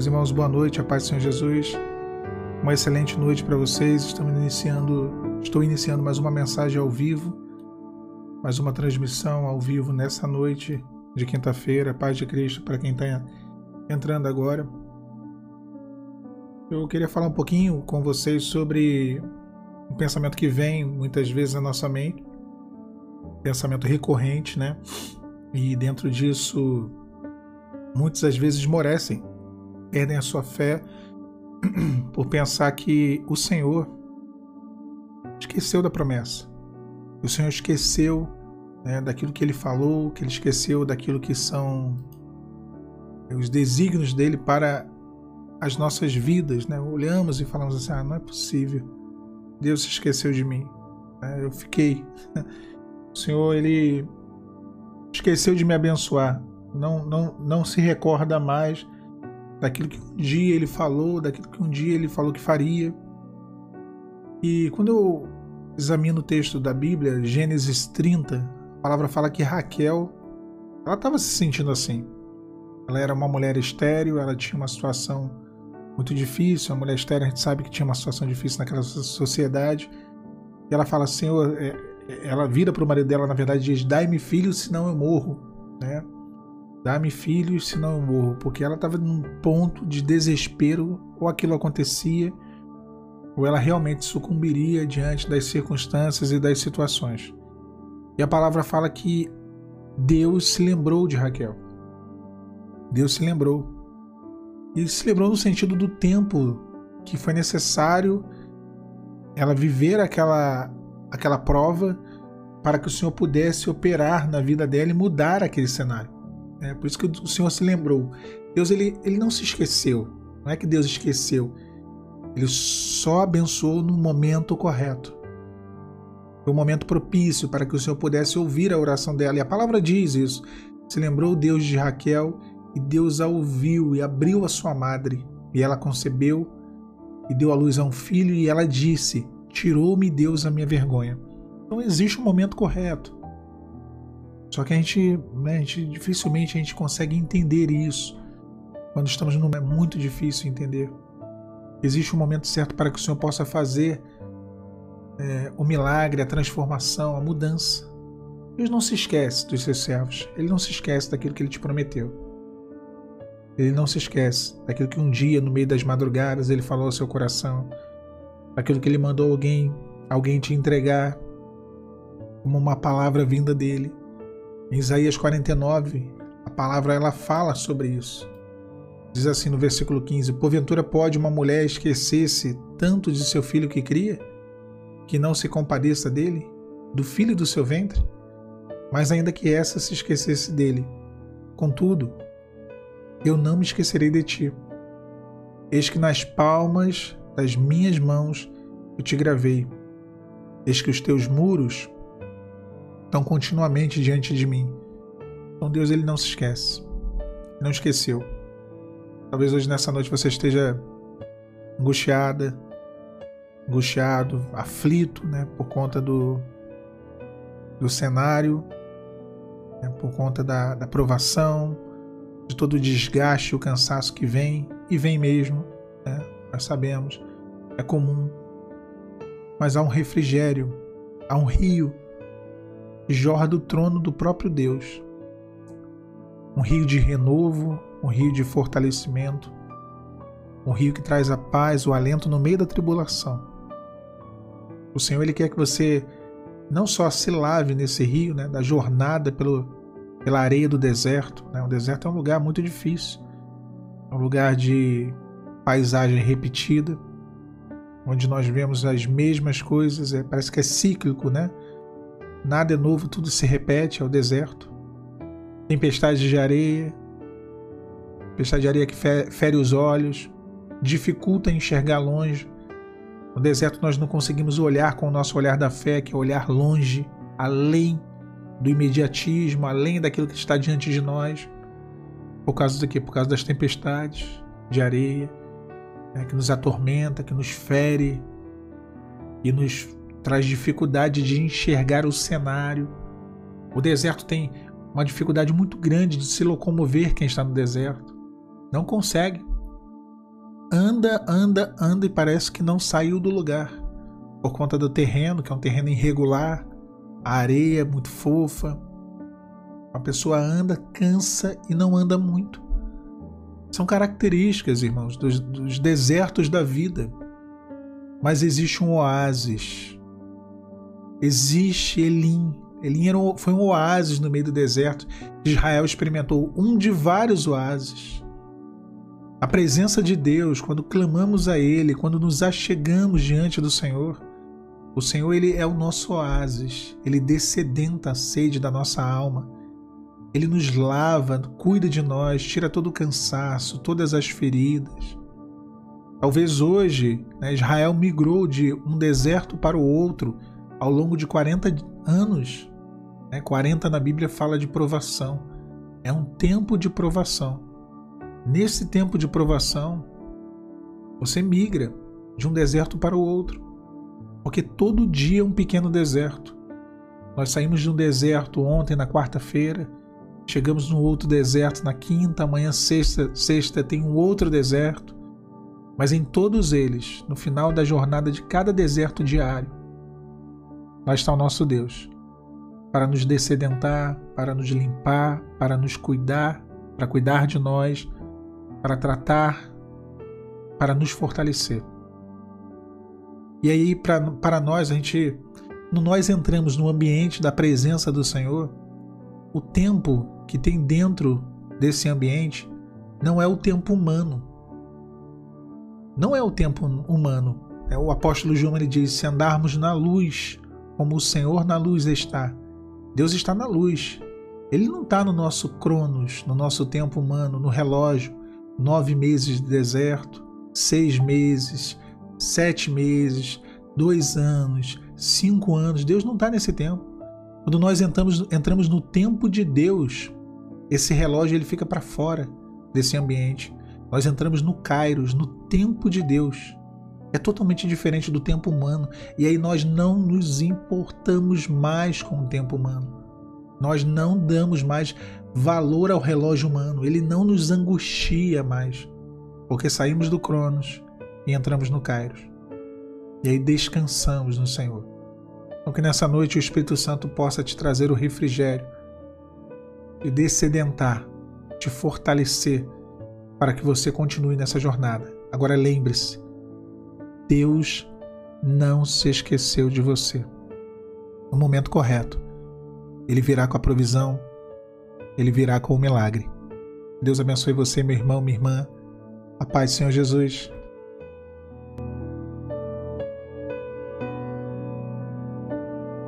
Meus irmãos, boa noite, a paz do Senhor Jesus. Uma excelente noite para vocês. Estamos iniciando, estou iniciando mais uma mensagem ao vivo, mais uma transmissão ao vivo nessa noite de quinta-feira. Paz de Cristo para quem está entrando agora. Eu queria falar um pouquinho com vocês sobre um pensamento que vem muitas vezes na nossa mente, pensamento recorrente, né? E dentro disso, muitas às vezes esmorecem perdem a sua fé por pensar que o Senhor esqueceu da promessa. O Senhor esqueceu né, daquilo que ele falou, que ele esqueceu daquilo que são os desígnios dele para as nossas vidas. Né? Olhamos e falamos assim: ah, não é possível. Deus se esqueceu de mim. Né? Eu fiquei. O Senhor, ele esqueceu de me abençoar. Não, não, não se recorda mais daquilo que um dia ele falou, daquilo que um dia ele falou que faria. E quando eu examino o texto da Bíblia, Gênesis 30, a palavra fala que Raquel, ela estava se sentindo assim. Ela era uma mulher estéril, ela tinha uma situação muito difícil. A mulher estéril, a gente sabe que tinha uma situação difícil naquela sociedade. E ela fala, é, ela vira para o marido dela, na verdade, diz: Dai-me filhos, senão eu morro. Né? Dá-me filhos, senão eu morro. Porque ela estava num ponto de desespero, ou aquilo acontecia, ou ela realmente sucumbiria diante das circunstâncias e das situações. E a palavra fala que Deus se lembrou de Raquel. Deus se lembrou. E se lembrou no sentido do tempo que foi necessário ela viver aquela, aquela prova para que o Senhor pudesse operar na vida dela e mudar aquele cenário. É por isso que o Senhor se lembrou. Deus ele, ele não se esqueceu. Não é que Deus esqueceu. Ele só abençoou no momento correto. Foi um momento propício para que o Senhor pudesse ouvir a oração dela. E a palavra diz isso. Se lembrou Deus de Raquel e Deus a ouviu e abriu a sua madre. E ela concebeu e deu à luz a um filho e ela disse: Tirou-me Deus a minha vergonha. Então existe um momento correto. Só que a gente, né, a gente dificilmente a gente consegue entender isso. Quando estamos num é muito difícil entender. Existe um momento certo para que o Senhor possa fazer é, o milagre, a transformação, a mudança. Deus não se esquece dos seus servos. Ele não se esquece daquilo que ele te prometeu. Ele não se esquece daquilo que um dia, no meio das madrugadas, ele falou ao seu coração. Daquilo que ele mandou alguém, alguém te entregar como uma palavra vinda dele. Em Isaías 49, a palavra ela fala sobre isso. Diz assim no versículo 15: Porventura pode uma mulher esquecer-se tanto de seu filho que cria, que não se compadeça dele, do filho do seu ventre? Mas ainda que essa se esquecesse dele, contudo, eu não me esquecerei de ti. Eis que nas palmas das minhas mãos eu te gravei. Eis que os teus muros estão continuamente diante de mim. Então Deus ele não se esquece. Não esqueceu. Talvez hoje nessa noite você esteja angustiada, angustiado, aflito, né, por conta do do cenário, né, por conta da, da provação, de todo o desgaste, o cansaço que vem e vem mesmo, né, nós sabemos, é comum. Mas há um refrigério, há um rio jorra do trono do próprio Deus. Um rio de renovo, um rio de fortalecimento, um rio que traz a paz, o alento no meio da tribulação. O Senhor ele quer que você não só se lave nesse rio, né, da jornada pelo, pela areia do deserto. Né? O deserto é um lugar muito difícil, é um lugar de paisagem repetida, onde nós vemos as mesmas coisas, é, parece que é cíclico, né? Nada é novo, tudo se repete, é o deserto. Tempestade de areia, tempestade de areia que fere os olhos, dificulta enxergar longe. No deserto nós não conseguimos olhar com o nosso olhar da fé, que é olhar longe, além do imediatismo, além daquilo que está diante de nós. Por causa do quê? Por causa das tempestades de areia, né, que nos atormenta, que nos fere e nos traz dificuldade de enxergar o cenário. O deserto tem uma dificuldade muito grande de se locomover quem está no deserto. Não consegue. anda, anda, anda e parece que não saiu do lugar. Por conta do terreno, que é um terreno irregular, a areia é muito fofa. A pessoa anda, cansa e não anda muito. São características, irmãos, dos, dos desertos da vida. Mas existe um oásis. Existe Elim. Elim era, foi um oásis no meio do deserto. Israel experimentou um de vários oásis. A presença de Deus, quando clamamos a Ele, quando nos achegamos diante do Senhor, o Senhor ele é o nosso oásis, ele descedenta a sede da nossa alma. Ele nos lava, cuida de nós, tira todo o cansaço, todas as feridas. Talvez hoje né, Israel migrou de um deserto para o outro ao longo de 40 anos. Né? 40 na Bíblia fala de provação. É um tempo de provação. Nesse tempo de provação, você migra de um deserto para o outro, porque todo dia é um pequeno deserto. Nós saímos de um deserto ontem, na quarta-feira, chegamos num outro deserto na quinta, amanhã, sexta, sexta tem um outro deserto. Mas em todos eles, no final da jornada de cada deserto diário, lá está o nosso Deus, para nos descedentar, para nos limpar, para nos cuidar, para cuidar de nós, para tratar, para nos fortalecer. E aí, para nós, a gente, quando nós entramos no ambiente da presença do Senhor, o tempo que tem dentro desse ambiente não é o tempo humano. Não é o tempo humano. É o apóstolo João ele diz: se andarmos na luz, como o Senhor na luz está. Deus está na luz. Ele não está no nosso cronos, no nosso tempo humano, no relógio nove meses de deserto, seis meses, sete meses, dois anos, cinco anos. Deus não está nesse tempo. Quando nós entramos, entramos no tempo de Deus, esse relógio ele fica para fora desse ambiente. Nós entramos no Kairos, no tempo de Deus. É totalmente diferente do tempo humano. E aí nós não nos importamos mais com o tempo humano. Nós não damos mais valor ao relógio humano, ele não nos angustia mais, porque saímos do Cronos e entramos no Kairos. E aí descansamos no Senhor. Então que nessa noite o Espírito Santo possa te trazer o refrigério, te descedentar, te fortalecer para que você continue nessa jornada. Agora lembre-se, Deus não se esqueceu de você. No momento correto, Ele virá com a provisão, ele virá com o milagre. Deus abençoe você, meu irmão, minha irmã. A paz do Senhor Jesus.